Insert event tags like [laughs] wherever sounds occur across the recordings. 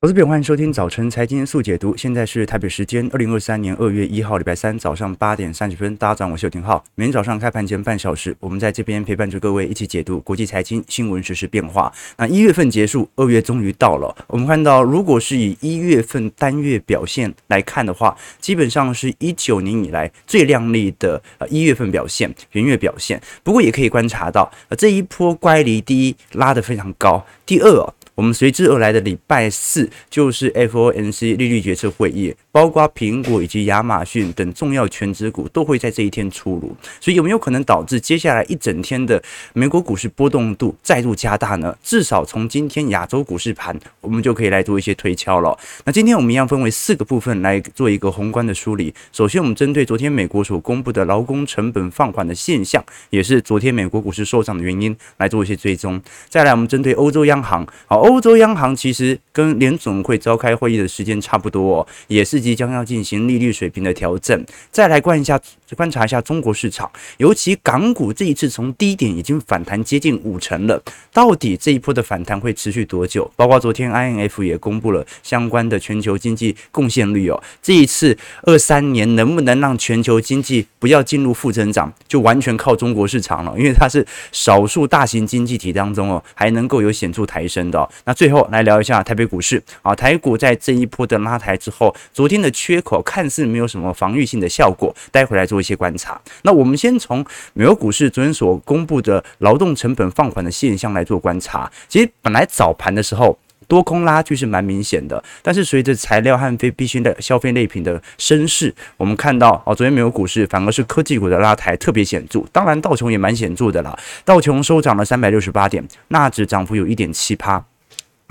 投资朋友，欢迎收听早晨财经速解读。现在是台北时间二零二三年二月一号礼拜三早上八点三十分。大家好，我是邱廷浩。每天早上开盘前半小时，我们在这边陪伴着各位一起解读国际财经新闻、实时变化。那一月份结束，二月终于到了。我们看到，如果是以一月份单月表现来看的话，基本上是一九年以来最亮丽的呃一月份表现，元月表现。不过也可以观察到，呃这一波乖离，第一拉得非常高，第二。我们随之而来的礼拜四就是 FOMC 利率决策会议，包括苹果以及亚马逊等重要全值股都会在这一天出炉，所以有没有可能导致接下来一整天的美国股市波动度再度加大呢？至少从今天亚洲股市盘，我们就可以来做一些推敲了。那今天我们一样分为四个部分来做一个宏观的梳理。首先，我们针对昨天美国所公布的劳工成本放缓的现象，也是昨天美国股市收涨的原因，来做一些追踪。再来，我们针对欧洲央行，好。欧洲央行其实跟联总会召开会议的时间差不多，哦，也是即将要进行利率水平的调整。再来观一下，观察一下中国市场，尤其港股这一次从低点已经反弹接近五成了，到底这一波的反弹会持续多久？包括昨天 INF 也公布了相关的全球经济贡献率哦，这一次二三年能不能让全球经济不要进入负增长，就完全靠中国市场了，因为它是少数大型经济体当中哦，还能够有显著抬升的，那最后来聊一下台北股市啊，台股在这一波的拉抬之后，昨天的缺口看似没有什么防御性的效果，待会来做一些观察。那我们先从美国股市昨天所公布的劳动成本放缓的现象来做观察。其实本来早盘的时候多空拉锯是蛮明显的，但是随着材料和非必需的消费类品的升势，我们看到哦，昨天美国股市反而是科技股的拉抬特别显著。当然道琼也蛮显著的啦，道琼收涨了三百六十八点，纳指涨幅有一点七趴。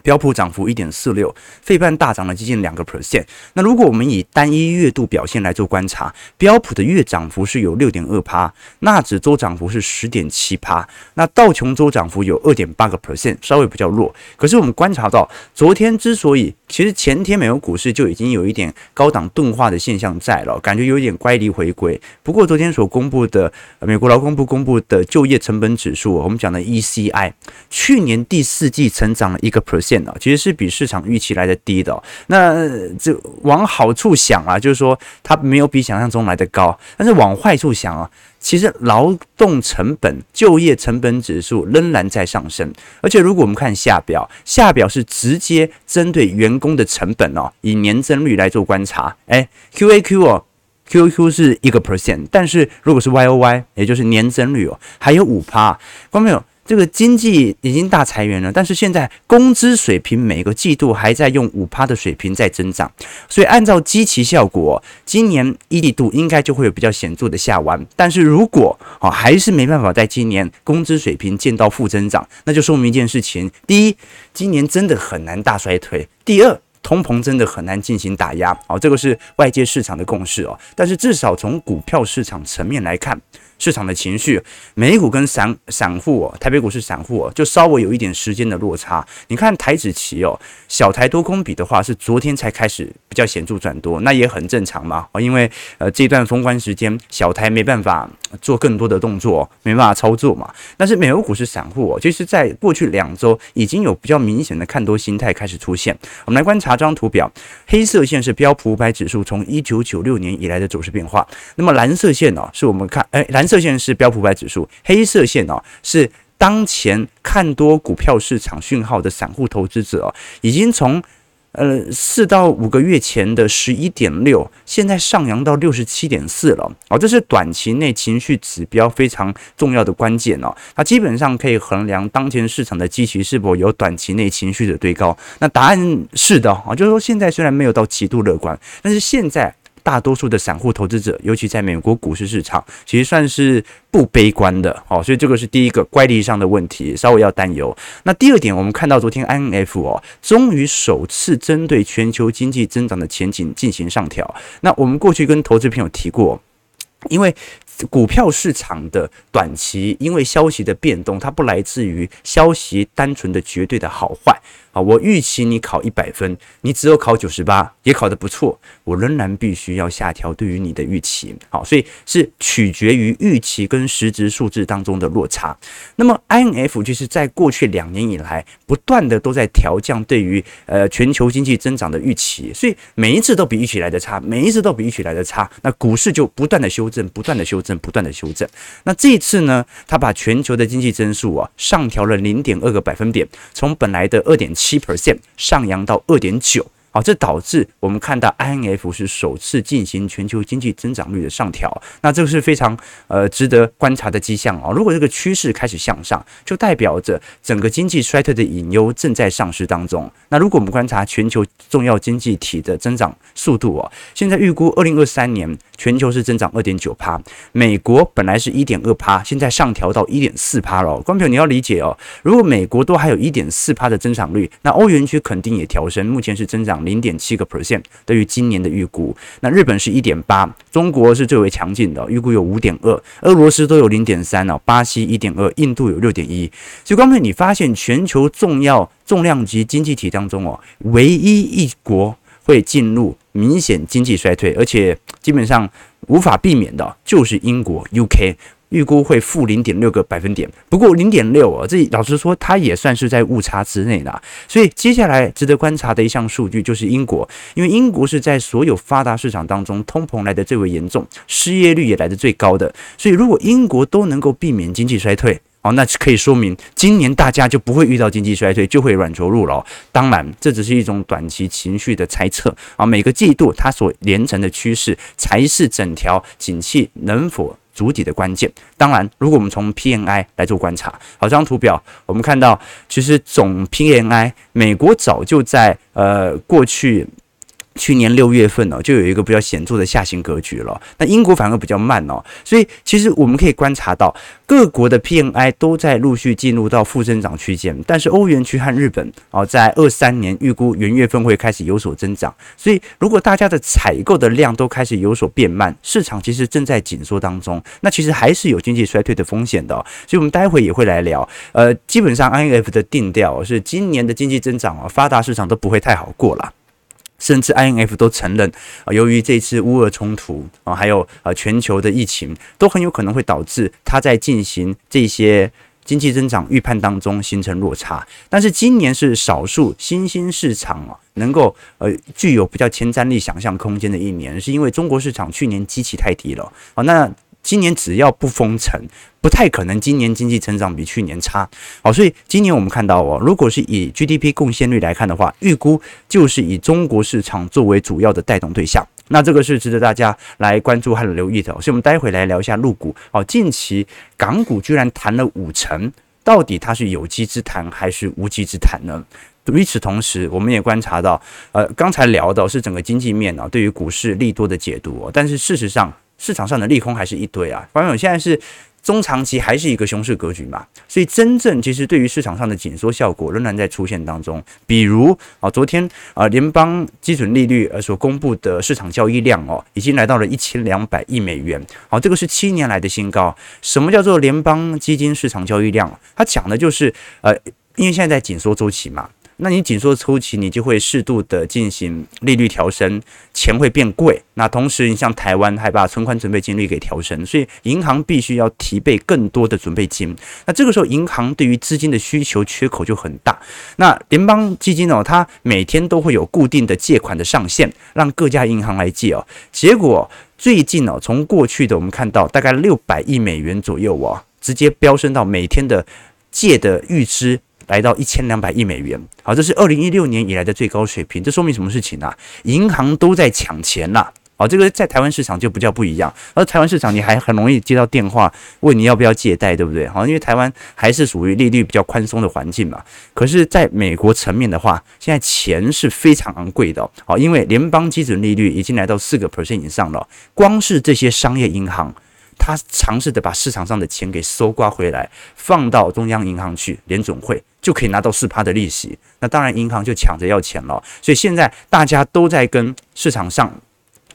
标普涨幅一点四六，费半大涨了接近两个 percent。那如果我们以单一月度表现来做观察，标普的月涨幅是有六点二趴，纳指周涨幅是十点七趴，那道琼周涨幅有二点八个 percent，稍微比较弱。可是我们观察到，昨天之所以其实前天美国股市就已经有一点高档钝化的现象在了，感觉有一点乖离回归。不过昨天所公布的美国劳工部公布的就业成本指数，我们讲的 ECI，去年第四季成长了一个 percent。其实是比市场预期来的低的，那这往好处想啊，就是说它没有比想象中来的高，但是往坏处想啊，其实劳动成本、就业成本指数仍然在上升，而且如果我们看下表，下表是直接针对员工的成本哦，以年增率来做观察，哎，QAQ 哦，Q Q 是一个 percent，但是如果是 YOY，也就是年增率哦，还有五趴，看到没有？这个经济已经大裁员了，但是现在工资水平每个季度还在用五趴的水平在增长，所以按照基期效果，今年一季度应该就会有比较显著的下弯。但是如果啊还是没办法在今年工资水平见到负增长，那就说明一件事情：第一，今年真的很难大衰退；第二，通膨真的很难进行打压。哦，这个是外界市场的共识哦。但是至少从股票市场层面来看。市场的情绪，美股跟散散户哦，台北股市散户哦，就稍微有一点时间的落差。你看台指期哦，小台多空比的话是昨天才开始比较显著转多，那也很正常嘛，因为呃这段封关时间小台没办法做更多的动作，没办法操作嘛。但是美国股市散户哦，其实在过去两周已经有比较明显的看多心态开始出现。我们来观察这张图表，黑色线是标普五百指数从一九九六年以来的走势变化，那么蓝色线呢，是我们看哎蓝。蓝色线是标普百指数，黑色线哦是当前看多股票市场讯号的散户投资者哦，已经从呃四到五个月前的十一点六，现在上扬到六十七点四了哦，这是短期内情绪指标非常重要的关键哦，它基本上可以衡量当前市场的积极是否有短期内情绪的堆高。那答案是的啊，就是说现在虽然没有到极度乐观，但是现在。大多数的散户投资者，尤其在美国股市市场，其实算是不悲观的哦，所以这个是第一个乖离上的问题，稍微要担忧。那第二点，我们看到昨天 INF 哦，终于首次针对全球经济增长的前景进行上调。那我们过去跟投资朋友提过，因为股票市场的短期，因为消息的变动，它不来自于消息单纯的绝对的好坏。好，我预期你考一百分，你只有考九十八，也考得不错，我仍然必须要下调对于你的预期。好，所以是取决于预期跟实质数字当中的落差。那么 INF 就是在过去两年以来，不断的都在调降对于呃全球经济增长的预期，所以每一次都比预期来的差，每一次都比预期来的差，那股市就不断的修正，不断的修正，不断的修正。那这一次呢，他把全球的经济增速啊上调了零点二个百分点，从本来的二点七七 percent 上扬到二点九。好，这导致我们看到 INF 是首次进行全球经济增长率的上调，那这个是非常呃值得观察的迹象啊。如果这个趋势开始向上，就代表着整个经济衰退的隐忧正在丧失当中。那如果我们观察全球重要经济体的增长速度哦，现在预估二零二三年全球是增长二点九趴，美国本来是一点二趴，现在上调到一点四趴了。观众朋友你要理解哦，如果美国都还有一点四趴的增长率，那欧元区肯定也调升，目前是增长。零点七个 percent 对于今年的预估，那日本是一点八，中国是最为强劲的，预估有五点二，俄罗斯都有零点三哦，巴西一点二，印度有六点一。所以刚才你发现全球重要重量级经济体当中哦，唯一一国会进入明显经济衰退，而且基本上无法避免的，就是英国 UK。预估会负零点六个百分点，不过零点六啊，这老实说，它也算是在误差之内的。所以接下来值得观察的一项数据就是英国，因为英国是在所有发达市场当中通膨来的最为严重，失业率也来的最高的。所以如果英国都能够避免经济衰退，哦，那可以说明今年大家就不会遇到经济衰退，就会软着陆了。当然，这只是一种短期情绪的猜测啊。每个季度它所连成的趋势，才是整条景气能否。主体的关键，当然，如果我们从 PNI 来做观察，好，这张图表我们看到，其实总 PNI，美国早就在呃过去。去年六月份呢，就有一个比较显著的下行格局了。那英国反而比较慢哦，所以其实我们可以观察到，各国的 PMI 都在陆续进入到负增长区间。但是欧元区和日本哦，在二三年预估元月份会开始有所增长。所以如果大家的采购的量都开始有所变慢，市场其实正在紧缩当中，那其实还是有经济衰退的风险的。所以我们待会也会来聊。呃，基本上 INF 的定调是今年的经济增长啊，发达市场都不会太好过了。甚至 INF 都承认啊，由于这次乌俄冲突啊，还有呃全球的疫情，都很有可能会导致它在进行这些经济增长预判当中形成落差。但是今年是少数新兴市场啊，能够呃具有比较前瞻力想象空间的一年，是因为中国市场去年基期太低了啊，那。今年只要不封城，不太可能今年经济成长比去年差。好，所以今年我们看到哦，如果是以 GDP 贡献率来看的话，预估就是以中国市场作为主要的带动对象。那这个是值得大家来关注和留意的。所以，我们待会来聊一下陆股。好，近期港股居然弹了五成，到底它是有机之谈还是无机之谈呢？与此同时，我们也观察到，呃，刚才聊的是整个经济面啊，对于股市利多的解读。但是事实上，市场上的利空还是一堆啊，反正我现在是中长期还是一个熊市格局嘛，所以真正其实对于市场上的紧缩效果仍然在出现当中。比如啊，昨天啊联邦基准利率呃所公布的市场交易量哦，已经来到了一千两百亿美元，好，这个是七年来的新高。什么叫做联邦基金市场交易量？它讲的就是呃，因为现在在紧缩周期嘛。那你紧缩周期，你就会适度的进行利率调升，钱会变贵。那同时，你像台湾还把存款准备金率给调升，所以银行必须要提备更多的准备金。那这个时候，银行对于资金的需求缺口就很大。那联邦基金哦，它每天都会有固定的借款的上限，让各家银行来借哦。结果最近哦，从过去的我们看到大概六百亿美元左右哦，直接飙升到每天的借的预支。来到一千两百亿美元，好，这是二零一六年以来的最高水平。这说明什么事情啊？银行都在抢钱呐！好，这个在台湾市场就比较不一样。而台湾市场你还很容易接到电话问你要不要借贷，对不对？好，因为台湾还是属于利率比较宽松的环境嘛。可是，在美国层面的话，现在钱是非常昂贵的。好，因为联邦基准利率已经来到四个 percent 以上了，光是这些商业银行。他尝试的把市场上的钱给搜刮回来，放到中央银行去，联总会就可以拿到四趴的利息。那当然，银行就抢着要钱了。所以现在大家都在跟市场上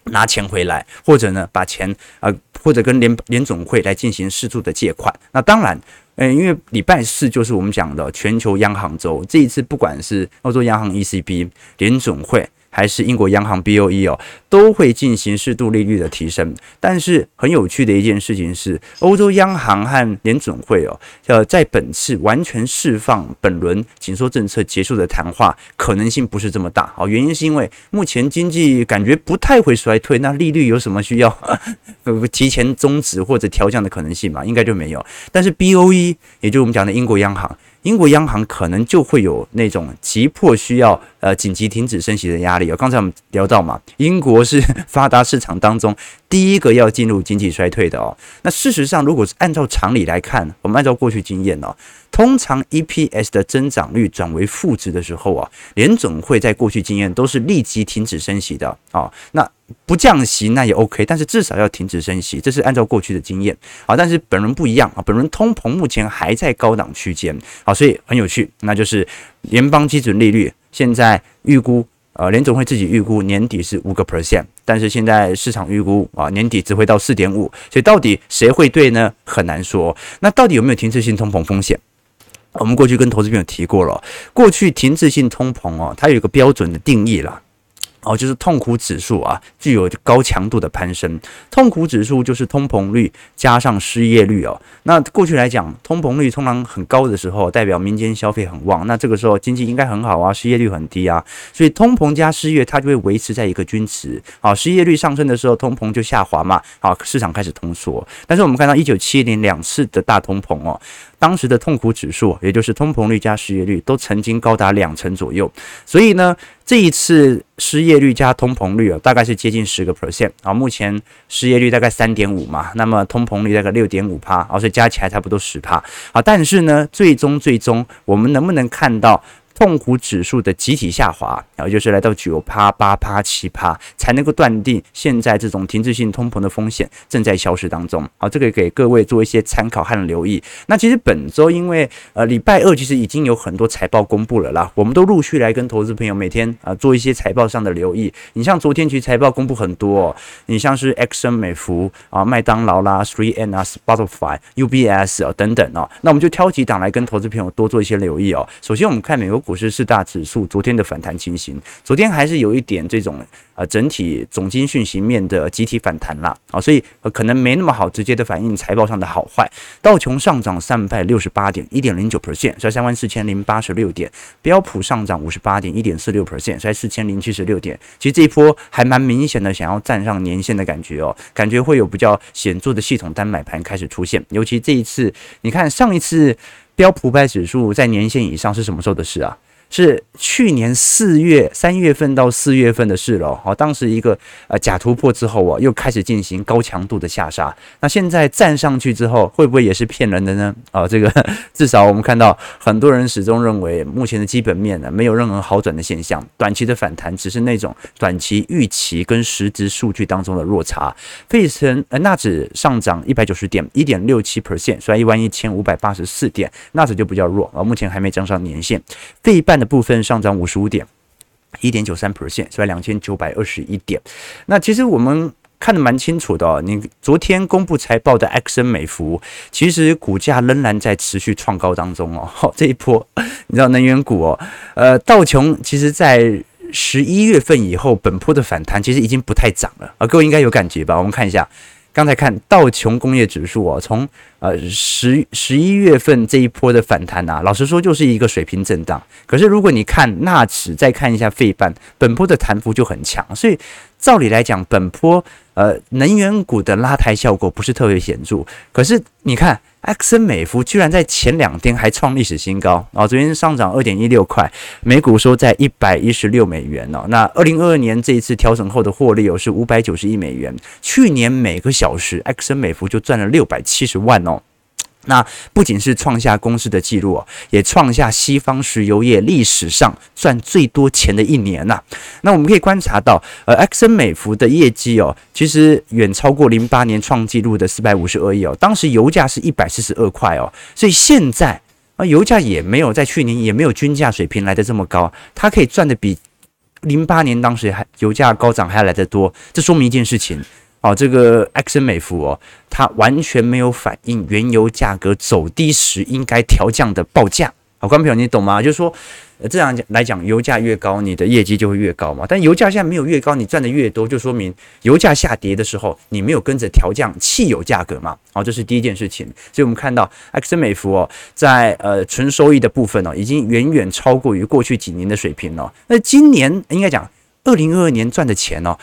拿钱回来，或者呢把钱啊或者跟联联总会来进行适度的借款。那当然，嗯，因为礼拜四就是我们讲的全球央行周，这一次不管是欧洲央行 ECB、联总会。还是英国央行 BOE 哦，都会进行适度利率的提升。但是很有趣的一件事情是，欧洲央行和联准会哦，呃，在本次完全释放本轮紧缩政策结束的谈话可能性不是这么大。哦，原因是因为目前经济感觉不太会衰退，那利率有什么需要 [laughs] 提前终止或者调降的可能性嘛？应该就没有。但是 BOE，也就是我们讲的英国央行。英国央行可能就会有那种急迫需要呃紧急停止升息的压力哦。刚才我们聊到嘛，英国是发达市场当中第一个要进入经济衰退的哦。那事实上，如果是按照常理来看，我们按照过去经验哦，通常 EPS 的增长率转为负值的时候啊，联总会在过去经验都是立即停止升息的啊。那不降息那也 OK，但是至少要停止升息，这是按照过去的经验啊。但是本轮不一样啊，本轮通膨目前还在高档区间啊，所以很有趣，那就是联邦基准利率现在预估，呃，联总会自己预估年底是五个 percent，但是现在市场预估啊，年底只会到四点五，所以到底谁会对呢？很难说。那到底有没有停滞性通膨风险？我们过去跟投资朋友提过了，过去停滞性通膨哦，它有一个标准的定义啦。哦，就是痛苦指数啊，具有高强度的攀升。痛苦指数就是通膨率加上失业率哦。那过去来讲，通膨率通常很高的时候，代表民间消费很旺，那这个时候经济应该很好啊，失业率很低啊，所以通膨加失业它就会维持在一个均值。好，失业率上升的时候，通膨就下滑嘛。好，市场开始通缩。但是我们看到一九七零两次的大通膨哦。当时的痛苦指数，也就是通膨率加失业率，都曾经高达两成左右。所以呢，这一次失业率加通膨率啊，大概是接近十个 percent 啊。目前失业率大概三点五嘛，那么通膨率大概六点五帕，啊，所以加起来差不多十帕啊。但是呢，最终最终，我们能不能看到？痛苦指数的集体下滑，然后就是来到九趴、八趴、七趴，才能够断定现在这种停滞性通膨的风险正在消失当中。好，这个给各位做一些参考和留意。那其实本周因为呃礼拜二其实已经有很多财报公布了啦，我们都陆续来跟投资朋友每天啊、做一些财报上的留意。你像昨天其实财报公布很多、哦，你像是埃克森美孚啊、麦当劳啦、3M 啊、Spotify、UBS 啊等等哦，那我们就挑几档来跟投资朋友多做一些留意哦。首先我们看美国。股市四大指数昨天的反弹情形，昨天还是有一点这种呃整体总经讯息面的集体反弹啦，啊，所以可能没那么好直接的反映财报上的好坏。道琼上涨三百六十八点一点零九 percent，在三万四千零八十六点；标普上涨五十八点一点四六 percent，在四千零七十六点。其实这一波还蛮明显的，想要站上年线的感觉哦，感觉会有比较显著的系统单买盘开始出现。尤其这一次，你看上一次。标普五百指数在年线以上是什么时候的事啊？是去年四月三月份到四月份的事了。好，当时一个呃假突破之后啊，又开始进行高强度的下杀。那现在站上去之后，会不会也是骗人的呢？啊，这个 [laughs] 至少我们看到很多人始终认为，目前的基本面呢没有任何好转的现象，短期的反弹只是那种短期预期跟实质数据当中的落差。费城呃纳指上涨一百九十点，一点六七 percent，收一万一千五百八十四点，纳指就比较弱啊，目前还没站上年线。费半。的部分上涨五十五点，一点九三 percent，所以两千九百二十一点。那其实我们看得蛮清楚的哦。你昨天公布财报的埃克森美孚，其实股价仍然在持续创高当中哦。[laughs] 这一波你知道能源股哦，呃，道琼其实在十一月份以后，本波的反弹其实已经不太涨了啊。各位应该有感觉吧？我们看一下。刚才看道琼工业指数啊，从呃十十一月份这一波的反弹啊，老实说就是一个水平震荡。可是如果你看纳指，再看一下费半，本波的弹幅就很强，所以。照理来讲，本波呃能源股的拉抬效果不是特别显著。可是你看，埃克森美孚居然在前两天还创历史新高啊！昨天上涨二点一六块，每股收在一百一十六美元哦。那二零二二年这一次调整后的获利哦是五百九十亿美元。去年每个小时，埃克森美孚就赚了六百七十万哦。那不仅是创下公司的记录哦，也创下西方石油业历史上赚最多钱的一年呐。那我们可以观察到，呃，埃克森美孚的业绩哦，其实远超过零八年创纪录的四百五十二亿哦。当时油价是一百四十二块哦，所以现在啊，油价也没有在去年也没有均价水平来得这么高，它可以赚的比零八年当时还油价高涨还要来得多。这说明一件事情。哦，这个埃克森美孚哦，它完全没有反映原油价格走低时应该调降的报价。好，观众朋友，你懂吗？就是说，这样来讲，油价越高，你的业绩就会越高嘛。但油价现在没有越高，你赚的越多，就说明油价下跌的时候，你没有跟着调降汽油价格嘛。好，这是第一件事情。所以我们看到埃克森美孚哦，在呃纯收益的部分哦，已经远远超过于过去几年的水平了。那今年应该讲，二零二二年赚的钱哦。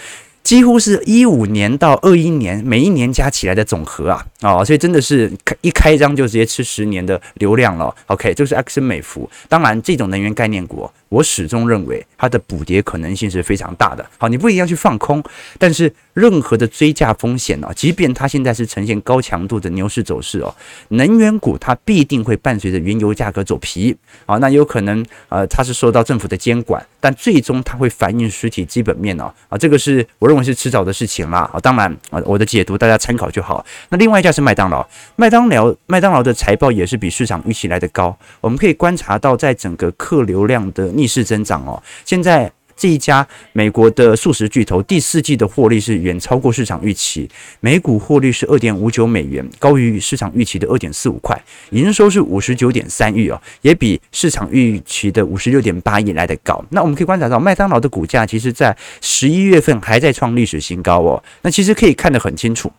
几乎是一五年到二一年每一年加起来的总和啊，哦，所以真的是开一开张就直接吃十年的流量了。OK，就是埃克森美孚。当然，这种能源概念股，我始终认为它的补跌可能性是非常大的。好，你不一定要去放空，但是任何的追价风险哦，即便它现在是呈现高强度的牛市走势哦，能源股它必定会伴随着原油价格走皮。好，那有可能呃，它是受到政府的监管，但最终它会反映实体基本面哦。啊，这个是我认为。是迟早的事情啦，啊，当然啊，我的解读大家参考就好。那另外一家是麦当劳，麦当劳麦当劳的财报也是比市场预期来的高。我们可以观察到，在整个客流量的逆势增长哦，现在。这一家美国的素食巨头第四季的获利是远超过市场预期，每股获利是二点五九美元，高于市场预期的二点四五块，营收是五十九点三亿哦，也比市场预期的五十六点八亿来得高。那我们可以观察到，麦当劳的股价其实在十一月份还在创历史新高哦，那其实可以看得很清楚。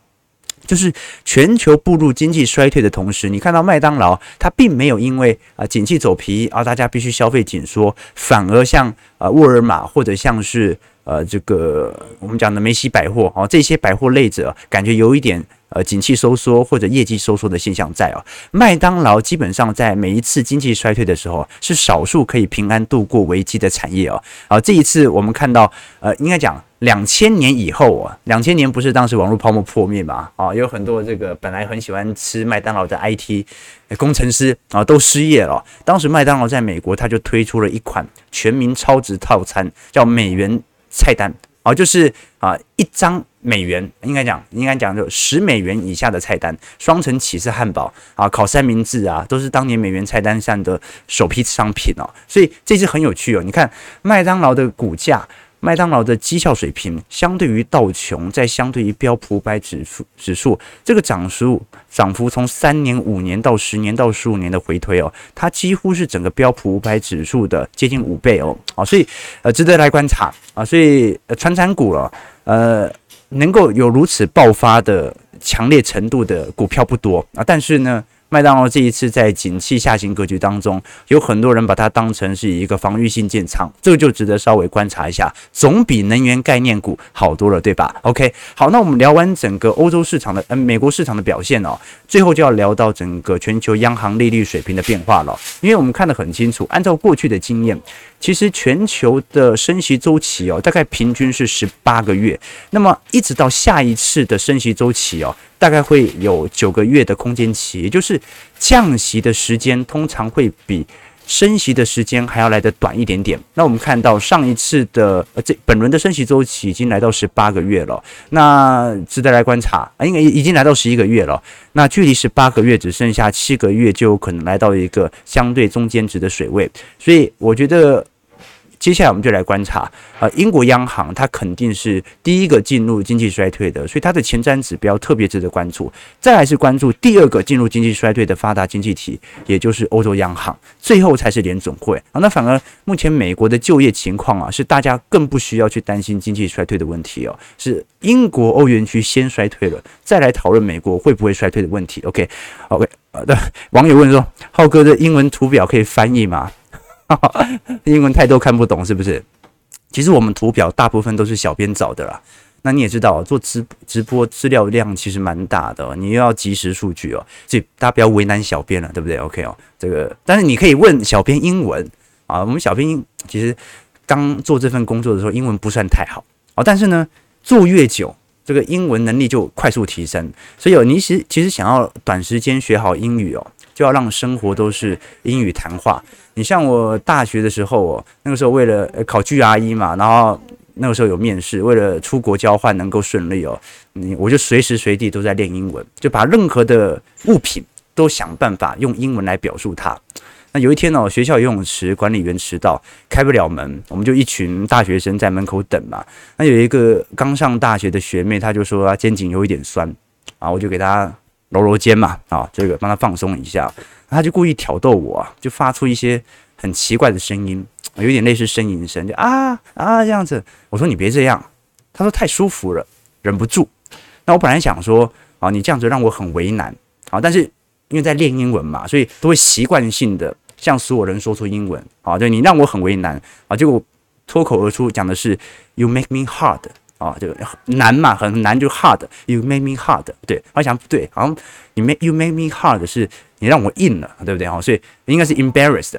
就是全球步入经济衰退的同时，你看到麦当劳，它并没有因为啊景气走皮啊，大家必须消费紧缩，反而像呃沃尔玛或者像是呃这个我们讲的梅西百货啊这些百货类者，感觉有一点。呃，景气收缩或者业绩收缩的现象在哦。麦当劳基本上在每一次经济衰退的时候，是少数可以平安度过危机的产业哦。啊，这一次我们看到，呃，应该讲两千年以后啊，两千年不是当时网络泡沫破灭嘛？啊，有很多这个本来很喜欢吃麦当劳的 IT 工程师啊都失业了。当时麦当劳在美国，他就推出了一款全民超值套餐，叫美元菜单。哦，就是啊，一张美元应该讲，应该讲就十美元以下的菜单，双层起司汉堡啊，烤三明治啊，都是当年美元菜单上的首批商品哦。所以这次很有趣哦。你看麦当劳的股价。麦当劳的绩效水平，相对于道琼，在相对于标普五百指数指数，这个涨幅涨幅从三年、五年到十年到十五年的回推哦，它几乎是整个标普五百指数的接近五倍哦，啊，所以呃值得来观察啊，所以呃传产股了，呃能够有如此爆发的强烈程度的股票不多啊，但是呢。麦当劳这一次在景气下行格局当中，有很多人把它当成是一个防御性建仓，这个就值得稍微观察一下，总比能源概念股好多了，对吧？OK，好，那我们聊完整个欧洲市场的，呃，美国市场的表现哦，最后就要聊到整个全球央行利率水平的变化了，因为我们看得很清楚，按照过去的经验，其实全球的升息周期哦，大概平均是十八个月，那么一直到下一次的升息周期哦。大概会有九个月的空间期，也就是降息的时间通常会比升息的时间还要来得短一点点。那我们看到上一次的呃这本轮的升息周期已经来到十八个月了，那值得来观察啊，应该已经来到十一个月了。那距离十八个月只剩下七个月，就有可能来到一个相对中间值的水位。所以我觉得。接下来我们就来观察，呃，英国央行它肯定是第一个进入经济衰退的，所以它的前瞻指标特别值得关注。再来是关注第二个进入经济衰退的发达经济体，也就是欧洲央行，最后才是联总会啊。那反而目前美国的就业情况啊，是大家更不需要去担心经济衰退的问题哦，是英国欧元区先衰退了，再来讨论美国会不会衰退的问题。OK，OK，好的，网友问说，浩哥的英文图表可以翻译吗？[laughs] 英文太多看不懂是不是？其实我们图表大部分都是小编找的啦。那你也知道，做直直播资料量其实蛮大的，你又要及时数据哦，所以大家不要为难小编了，对不对？OK 哦，这个但是你可以问小编英文啊。我们小编其实刚做这份工作的时候，英文不算太好哦，但是呢，做越久，这个英文能力就快速提升。所以有你其其实想要短时间学好英语哦，就要让生活都是英语谈话。你像我大学的时候哦，那个时候为了考 GRE 嘛，然后那个时候有面试，为了出国交换能够顺利哦，你我就随时随地都在练英文，就把任何的物品都想办法用英文来表述它。那有一天呢，学校游泳池管理员迟到，开不了门，我们就一群大学生在门口等嘛。那有一个刚上大学的学妹，她就说她肩颈有一点酸啊，我就给她揉揉肩嘛，啊，这个帮他放松一下。他就故意挑逗我，就发出一些很奇怪的声音，有点类似呻吟声，就啊啊这样子。我说你别这样，他说太舒服了，忍不住。那我本来想说啊，你这样子让我很为难啊，但是。因为在练英文嘛，所以都会习惯性的向所有人说出英文啊。对，你让我很为难啊，结果脱口而出讲的是 “You make me hard” 啊，这个难嘛，很难就 hard。You made me hard，对，我想不对，好像你 make you made me hard 是你让我硬了，对不对啊？所以应该是 embarrassed。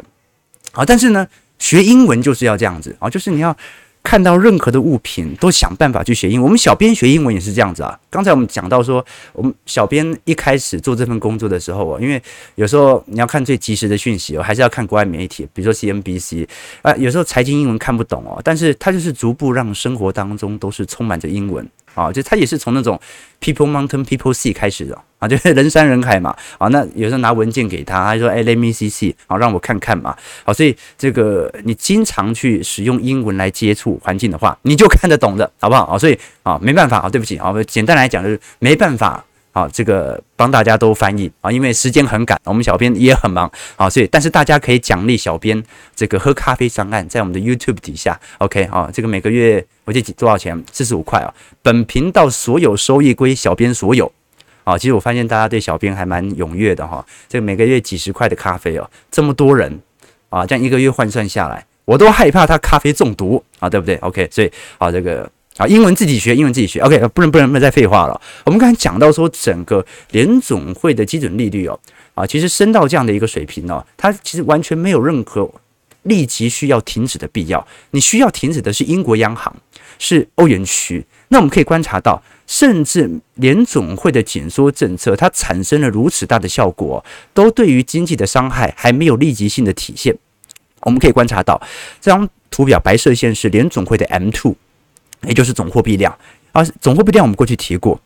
好，但是呢，学英文就是要这样子啊，就是你要。看到任何的物品，都想办法去学英文。我们小编学英文也是这样子啊。刚才我们讲到说，我们小编一开始做这份工作的时候啊，因为有时候你要看最及时的讯息哦，还是要看国外媒体，比如说 CNBC 啊。有时候财经英文看不懂哦，但是它就是逐步让生活当中都是充满着英文。啊，就它也是从那种 people mountain people sea 开始的啊，[laughs] 就是人山人海嘛。啊，那有时候拿文件给他，他说哎，let me see see，好，让我看看嘛。好，所以这个你经常去使用英文来接触环境的话，你就看得懂的，好不好？啊，所以啊，没办法啊，对不起啊，简单来讲就是没办法。啊，这个帮大家都翻译啊，因为时间很赶，我们小编也很忙啊，所以但是大家可以奖励小编这个喝咖啡专案，在我们的 YouTube 底下，OK 啊，这个每个月我记得多少钱？四十五块啊。本频道所有收益归小编所有啊。其实我发现大家对小编还蛮踊跃的哈，这个每个月几十块的咖啡哦，这么多人啊，这样一个月换算下来，我都害怕他咖啡中毒啊，对不对？OK，所以啊，这个。啊，英文自己学，英文自己学。OK，不能不能不能再废话了。我们刚才讲到说，整个联总会的基准利率哦，啊，其实升到这样的一个水平哦，它其实完全没有任何立即需要停止的必要。你需要停止的是英国央行，是欧元区。那我们可以观察到，甚至联总会的紧缩政策，它产生了如此大的效果，都对于经济的伤害还没有立即性的体现。我们可以观察到这张图表，白色线是联总会的 M2。也就是总货币量而，总货币量我们过去提过，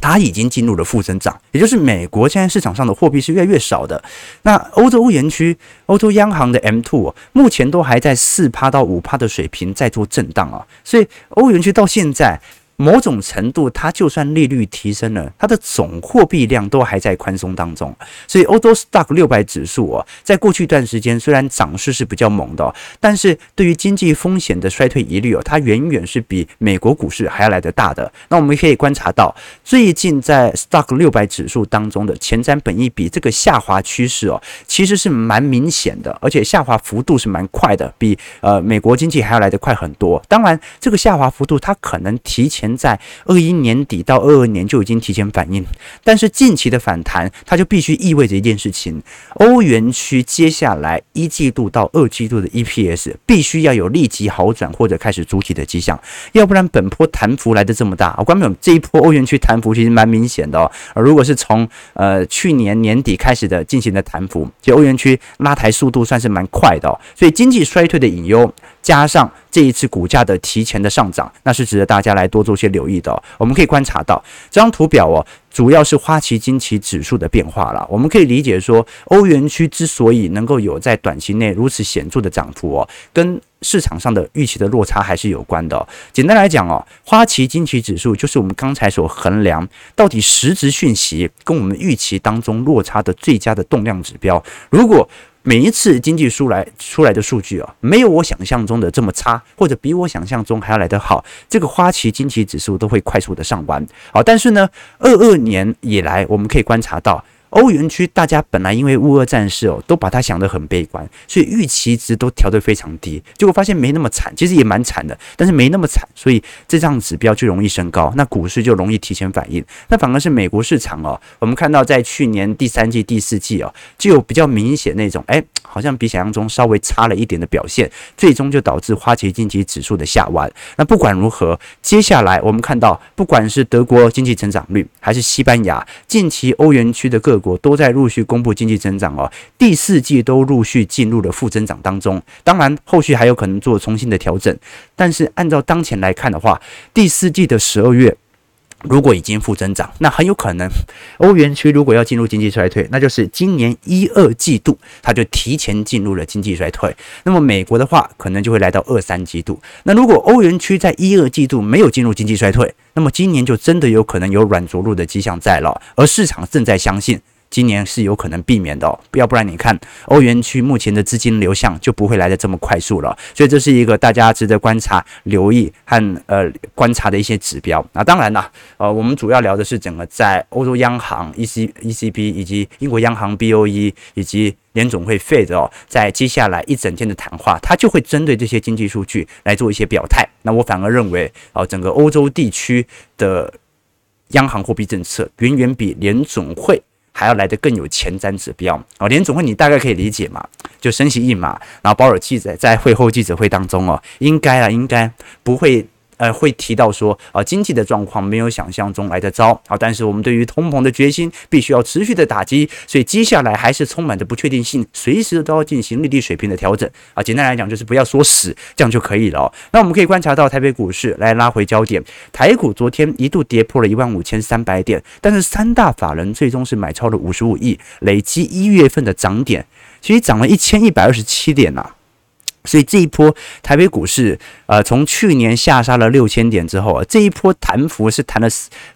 它已经进入了负增长，也就是美国现在市场上的货币是越来越少的。那欧洲欧元区、欧洲央行的 M two 目前都还在四趴到五趴的水平在做震荡啊，所以欧元区到现在。某种程度，它就算利率提升了，它的总货币量都还在宽松当中。所以，欧洲 Stock 六百指数啊，在过去一段时间虽然涨势是比较猛的，但是对于经济风险的衰退疑虑哦，它远远是比美国股市还要来得大的。那我们可以观察到，最近在 Stock 六百指数当中的前瞻本益比这个下滑趋势哦，其实是蛮明显的，而且下滑幅度是蛮快的，比呃美国经济还要来得快很多。当然，这个下滑幅度它可能提前。在二一年底到二二年就已经提前反应，但是近期的反弹，它就必须意味着一件事情：欧元区接下来一季度到二季度的 EPS 必须要有立即好转或者开始主体的迹象，要不然本波弹幅来得这么大，我观众朋友这一波欧元区弹幅其实蛮明显的哦。如果是从呃去年年底开始的进行的弹幅，就欧元区拉抬速度算是蛮快的哦。所以经济衰退的隐忧加上。这一次股价的提前的上涨，那是值得大家来多做些留意的。我们可以观察到这张图表哦，主要是花旗金奇指数的变化了。我们可以理解说，欧元区之所以能够有在短期内如此显著的涨幅哦，跟市场上的预期的落差还是有关的。简单来讲哦，花旗金奇指数就是我们刚才所衡量到底实质讯息跟我们预期当中落差的最佳的动量指标。如果每一次经济出来出来的数据啊，没有我想象中的这么差，或者比我想象中还要来得好，这个花旗经济指数都会快速的上弯。好，但是呢，二二年以来，我们可以观察到。欧元区大家本来因为乌俄战事哦，都把它想得很悲观，所以预期值都调得非常低，结果发现没那么惨，其实也蛮惨的，但是没那么惨，所以这张指标就容易升高，那股市就容易提前反应。那反而是美国市场哦，我们看到在去年第三季、第四季哦，就有比较明显那种，哎，好像比想象中稍微差了一点的表现，最终就导致花旗经济指数的下弯。那不管如何，接下来我们看到，不管是德国经济增长率，还是西班牙，近期欧元区的各国都在陆续公布经济增长哦，第四季都陆续进入了负增长当中。当然，后续还有可能做重新的调整。但是按照当前来看的话，第四季的十二月如果已经负增长，那很有可能欧元区如果要进入经济衰退，那就是今年一二季度它就提前进入了经济衰退。那么美国的话，可能就会来到二三季度。那如果欧元区在一二季度没有进入经济衰退，那么今年就真的有可能有软着陆的迹象在了。而市场正在相信。今年是有可能避免的哦，要不然你看欧元区目前的资金流向就不会来的这么快速了，所以这是一个大家值得观察、留意和呃观察的一些指标。那当然了，呃，我们主要聊的是整个在欧洲央行 EC ECB 以及英国央行 BOE 以及联总会 Fed 哦，在接下来一整天的谈话，他就会针对这些经济数据来做一些表态。那我反而认为，哦，整个欧洲地区的央行货币政策远远比联总会。还要来的更有前瞻指标哦，联总会你大概可以理解嘛，就升息一码，然后保尔记者在会后记者会当中哦，应该啊，应该不会。呃，会提到说，啊、经济的状况没有想象中来得糟，啊，但是我们对于通膨的决心必须要持续的打击，所以接下来还是充满着不确定性，随时都要进行利率水平的调整啊。简单来讲，就是不要说死，这样就可以了。那我们可以观察到台北股市来拉回焦点，台股昨天一度跌破了一万五千三百点，但是三大法人最终是买超了五十五亿，累积一月份的涨点，其实涨了一千一百二十七点呐、所以这一波台北股市，呃，从去年下杀了六千点之后啊，这一波弹幅是弹了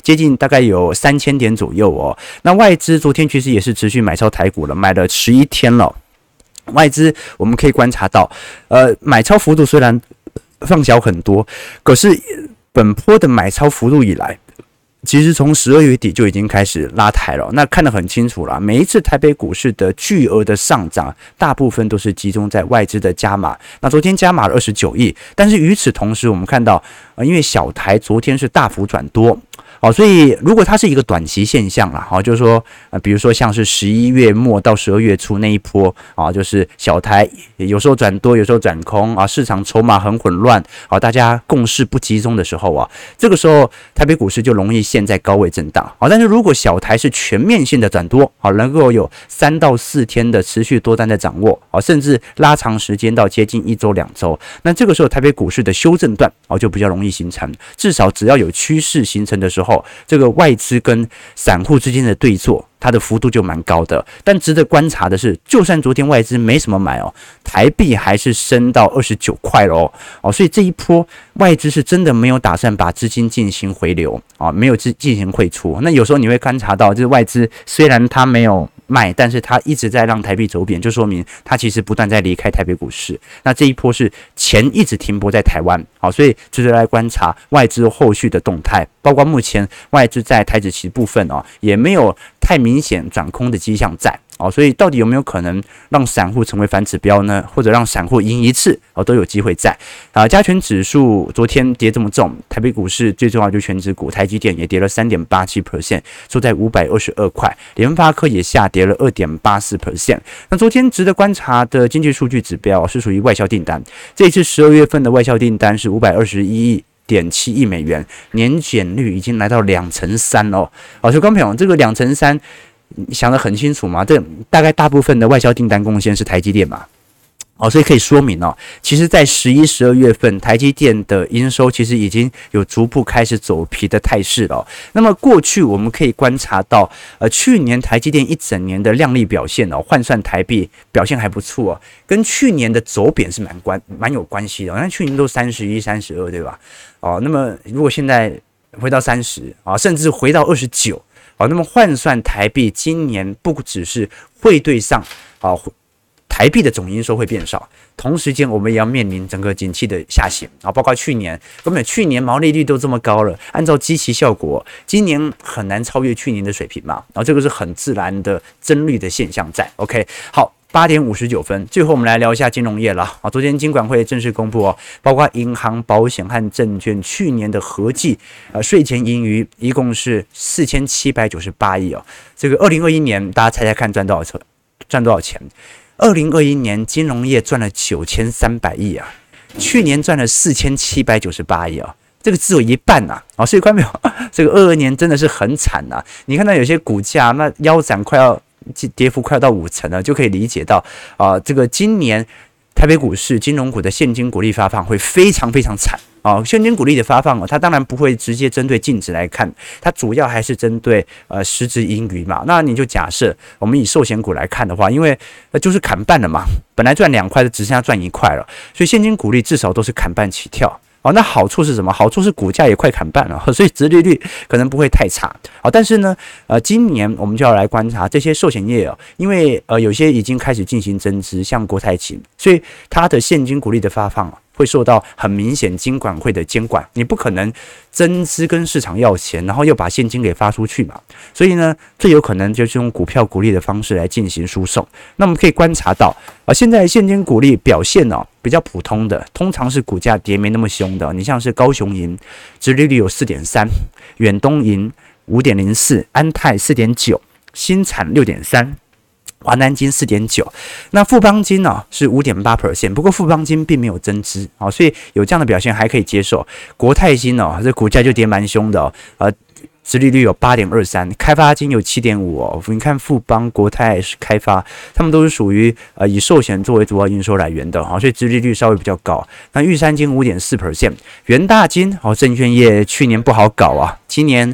接近大概有三千点左右哦。那外资昨天其实也是持续买超台股了，买了十一天了。外资我们可以观察到，呃，买超幅度虽然放小很多，可是本波的买超幅度以来。其实从十二月底就已经开始拉抬了，那看得很清楚了。每一次台北股市的巨额的上涨，大部分都是集中在外资的加码。那昨天加码了二十九亿，但是与此同时，我们看到，呃，因为小台昨天是大幅转多。哦，所以如果它是一个短期现象啦，好，就是说，呃，比如说像是十一月末到十二月初那一波啊，就是小台有时候转多，有时候转空啊，市场筹码很混乱啊，大家共识不集中的时候啊，这个时候台北股市就容易陷在高位震荡啊。但是如果小台是全面性的转多好，能够有三到四天的持续多单的掌握啊，甚至拉长时间到接近一周两周，那这个时候台北股市的修正段啊就比较容易形成，至少只要有趋势形成的时候。哦，这个外资跟散户之间的对坐，它的幅度就蛮高的。但值得观察的是，就算昨天外资没什么买哦，台币还是升到二十九块了哦。哦，所以这一波外资是真的没有打算把资金进行回流啊，没有进进行汇出。那有时候你会观察到，就是外资虽然它没有。卖，但是它一直在让台币走贬，就说明它其实不断在离开台北股市。那这一波是钱一直停泊在台湾，好，所以就是来观察外资后续的动态，包括目前外资在台指期部分哦，也没有太明显转空的迹象在。哦，所以到底有没有可能让散户成为反指标呢？或者让散户赢一次哦，都有机会在。啊，加权指数昨天跌这么重，台北股市最重要就是权值股，台积电也跌了三点八七 percent，收在五百二十二块，联发科也下跌了二点八四 percent。那昨天值得观察的经济数据指标是属于外销订单，这一次十二月份的外销订单是五百二十一亿点七亿美元，年减率已经来到两成三哦。好，所以观众朋友，这个两成三。你想得很清楚嘛？这大概大部分的外销订单贡献是台积电嘛？哦，所以可以说明哦，其实，在十一、十二月份，台积电的营收其实已经有逐步开始走皮的态势了。那么过去我们可以观察到，呃，去年台积电一整年的亮丽表现哦，换算台币表现还不错哦，跟去年的走贬是蛮关蛮有关系的。那去年都三十一、三十二，对吧？哦，那么如果现在回到三十啊，甚至回到二十九。好，那么换算台币，今年不只是汇兑上啊，台币的总营收会变少，同时间我们也要面临整个景气的下行啊，包括去年，根本去年毛利率都这么高了，按照基期效果，今年很难超越去年的水平嘛，然后这个是很自然的增率的现象在，OK，好。八点五十九分，最后我们来聊一下金融业了啊。昨天金管会正式公布哦，包括银行、保险和证券去年的合计呃税前盈余一共是四千七百九十八亿哦。这个二零二一年大家猜猜看赚多少？赚多少钱？二零二一年金融业赚了九千三百亿啊，去年赚了四千七百九十八亿啊，这个只有一半呐啊。所以看到没有？[laughs] 这个二二年真的是很惨呐。你看到有些股价那腰斩快要。跌幅快要到五成了，就可以理解到啊，这个今年台北股市金融股的现金股利发放会非常非常惨哦。现金股利的发放哦，它当然不会直接针对净值来看，它主要还是针对呃实质盈余嘛。那你就假设我们以寿险股来看的话，因为呃就是砍半了嘛，本来赚两块的，只剩下赚一块了，所以现金股利至少都是砍半起跳。哦，那好处是什么？好处是股价也快砍半了，[laughs] 所以殖利率可能不会太差。好，但是呢，呃，今年我们就要来观察这些寿险业哦，因为呃有些已经开始进行增资，像国泰金，所以它的现金股利的发放啊。会受到很明显金管会的监管，你不可能增资跟市场要钱，然后又把现金给发出去嘛。所以呢，最有可能就是用股票股利的方式来进行输送。那我们可以观察到，啊，现在现金股利表现哦比较普通的，通常是股价跌没那么凶的。你像是高雄银，殖利率有四点三，远东银五点零四，安泰四点九，新产六点三。华南金四点九，那富邦金呢是五点八 percent，不过富邦金并没有增资啊，所以有这样的表现还可以接受。国泰金哦，这股价就跌蛮凶的哦，呃，殖利率有八点二三，开发金有七点五哦。你看富邦、国泰是开发，他们都是属于呃以寿险作为主要营收来源的哈，所以殖利率稍微比较高。那玉山金五点四 percent，元大金哦，证券业去年不好搞啊，今年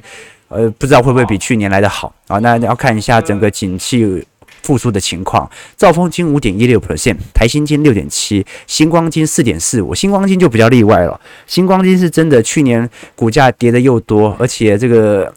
呃不知道会不会比去年来得好啊？那要看一下整个景气。复苏的情况，兆丰金五点一六 percent，台新金六点七，星光金四点四五，星光金就比较例外了。星光金是真的去年股价跌的又多，而且这个。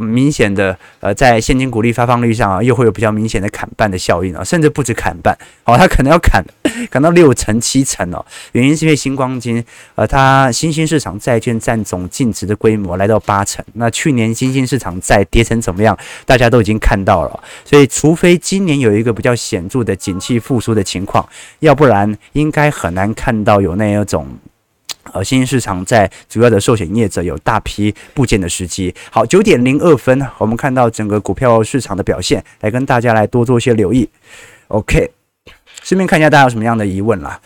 明显的，呃，在现金股利发放率上啊，又会有比较明显的砍半的效应啊，甚至不止砍半，哦，它可能要砍 [laughs] 砍到六成七成哦。原因是因为新光金，呃，它新兴市场债券占总净值的规模来到八成，那去年新兴市场债跌成怎么样，大家都已经看到了，所以除非今年有一个比较显著的景气复苏的情况，要不然应该很难看到有那一种。呃，新兴市场在主要的寿险业者有大批部件的时机。好，九点零二分，我们看到整个股票市场的表现，来跟大家来多做一些留意。OK，顺便看一下大家有什么样的疑问啦。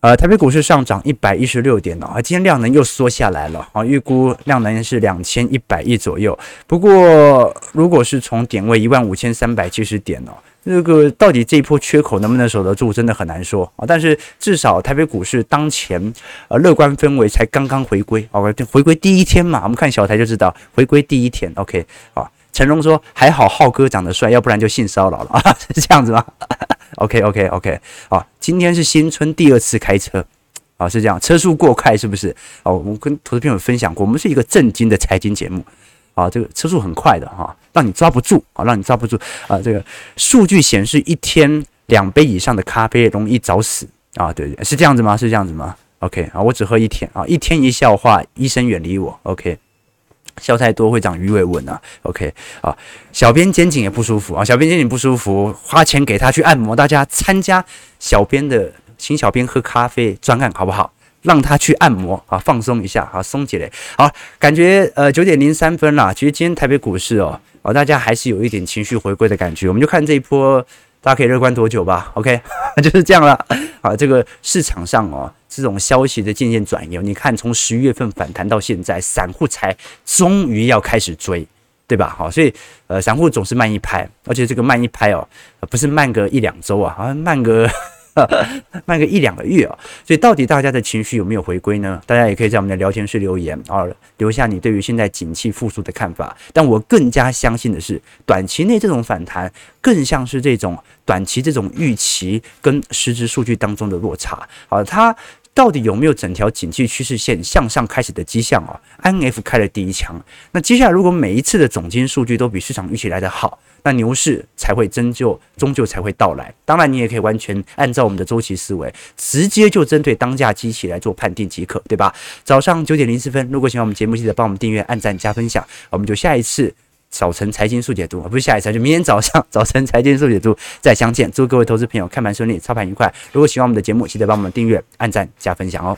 呃，台北股市上涨一百一十六点哦，今天量能又缩下来了啊，预估量能是两千一百亿左右。不过，如果是从点位一万五千三百七十点哦。那个到底这一波缺口能不能守得住，真的很难说啊。但是至少台北股市当前呃乐观氛围才刚刚回归啊，回归第一天嘛，我们看小台就知道回归第一天。OK 啊，成龙说还好浩哥长得帅，要不然就性骚扰了啊，是这样子吗？[laughs] OK OK OK 啊，今天是新春第二次开车啊，是这样，车速过快是不是？哦，我跟投资朋友分享过，我们是一个正经的财经节目。啊，这个车速很快的哈，让你抓不住啊，让你抓不住啊。这个数据显示，一天两杯以上的咖啡容易早死啊。对对，是这样子吗？是这样子吗？OK 啊，我只喝一天啊，一天一笑话，医生远离我。OK，笑太多会长鱼尾纹啊。OK 啊，小编肩颈也不舒服啊，小编肩颈不舒服，花钱给他去按摩，大家参加小编的请小编喝咖啡专案好不好？让他去按摩啊，放松一下，好松起来。好，感觉呃九点零三分啦。其实今天台北股市哦，哦大家还是有一点情绪回归的感觉。我们就看这一波，大家可以乐观多久吧？OK，[laughs] 就是这样了。啊，这个市场上哦，这种消息的渐渐转移，你看从十一月份反弹到现在，散户才终于要开始追，对吧？好，所以呃，散户总是慢一拍，而且这个慢一拍哦，不是慢个一两周啊，好像慢个。[laughs] 慢个一两个月啊，所以到底大家的情绪有没有回归呢？大家也可以在我们的聊天室留言啊，留下你对于现在景气复苏的看法。但我更加相信的是，短期内这种反弹更像是这种短期这种预期跟实质数据当中的落差。啊，它。到底有没有整条景气趋势线向上开始的迹象啊？INF 开了第一枪，那接下来如果每一次的总金数据都比市场预期来得好，那牛市才会真就终究才会到来。当然，你也可以完全按照我们的周期思维，直接就针对当价机器来做判定即可，对吧？早上九点零四分，如果喜欢我们节目，记得帮我们订阅、按赞、加分享，我们就下一次。早晨财经速解读，不是下一次，就明天早上 [laughs] 早晨财经速解读再相见。祝各位投资朋友看盘顺利，操盘愉快。如果喜欢我们的节目，记得帮我们订阅、按赞、加分享哦。